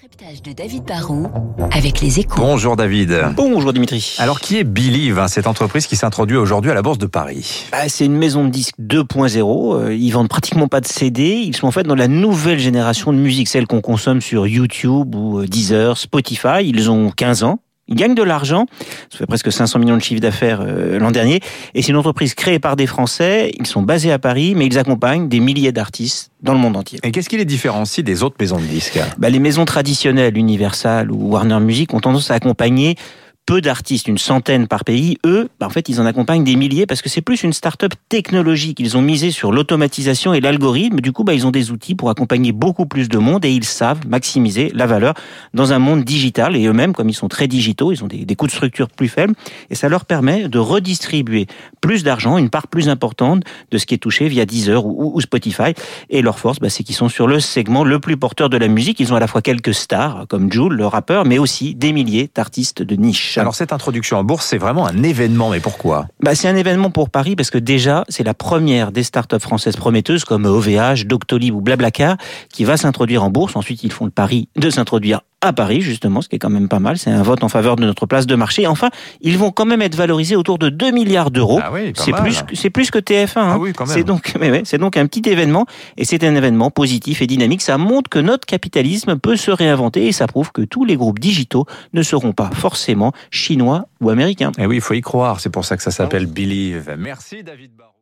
Décryptage de David Barrault avec les échos. Bonjour David. Bonjour Dimitri. Alors qui est Believe, hein, cette entreprise qui s'introduit aujourd'hui à la Bourse de Paris? Bah, c'est une maison de disques 2.0. Euh, Ils vendent pratiquement pas de CD. Ils sont en fait dans la nouvelle génération de musique, celle qu'on consomme sur YouTube ou euh, Deezer, Spotify. Ils ont 15 ans. Ils gagnent de l'argent. Ça fait presque 500 millions de chiffres d'affaires euh, l'an dernier. Et c'est une entreprise créée par des Français. Ils sont basés à Paris, mais ils accompagnent des milliers d'artistes dans le monde entier. Et qu'est-ce qui les différencie des autres maisons de disques? Bah, les maisons traditionnelles, Universal ou Warner Music, ont tendance à accompagner peu d'artistes, une centaine par pays. Eux, bah, en fait, ils en accompagnent des milliers parce que c'est plus une start-up technologique. Ils ont misé sur l'automatisation et l'algorithme. Du coup, bah, ils ont des outils pour accompagner beaucoup plus de monde et ils savent maximiser la valeur dans un monde digital. Et eux-mêmes, comme ils sont très digitaux, ils ont des, coûts de structure plus faibles et ça leur permet de redistribuer plus d'argent, une part plus importante de ce qui est touché via Deezer ou, ou Spotify. Et leur force, bah, c'est qu'ils sont sur le segment le plus porteur de la musique. Ils ont à la fois quelques stars comme Jules, le rappeur, mais aussi des milliers d'artistes de niche. Alors cette introduction en bourse, c'est vraiment un événement, mais pourquoi? Bah, c'est un événement pour Paris parce que déjà, c'est la première des startups françaises prometteuses comme OVH, Doctolib ou Blablacar qui va s'introduire en bourse. Ensuite, ils font le pari de s'introduire à Paris, justement, ce qui est quand même pas mal. C'est un vote en faveur de notre place de marché. Enfin, ils vont quand même être valorisés autour de 2 milliards d'euros. Ah oui, c'est plus, que- c'est plus que TF1. hein. Ah oui, quand même. C'est donc, mais ouais, c'est donc un petit événement et c'est un événement positif et dynamique. Ça montre que notre capitalisme peut se réinventer et ça prouve que tous les groupes digitaux ne seront pas forcément chinois ou américains. Eh oui, il faut y croire, c'est pour ça que ça s'appelle Believe. Merci David Barrault.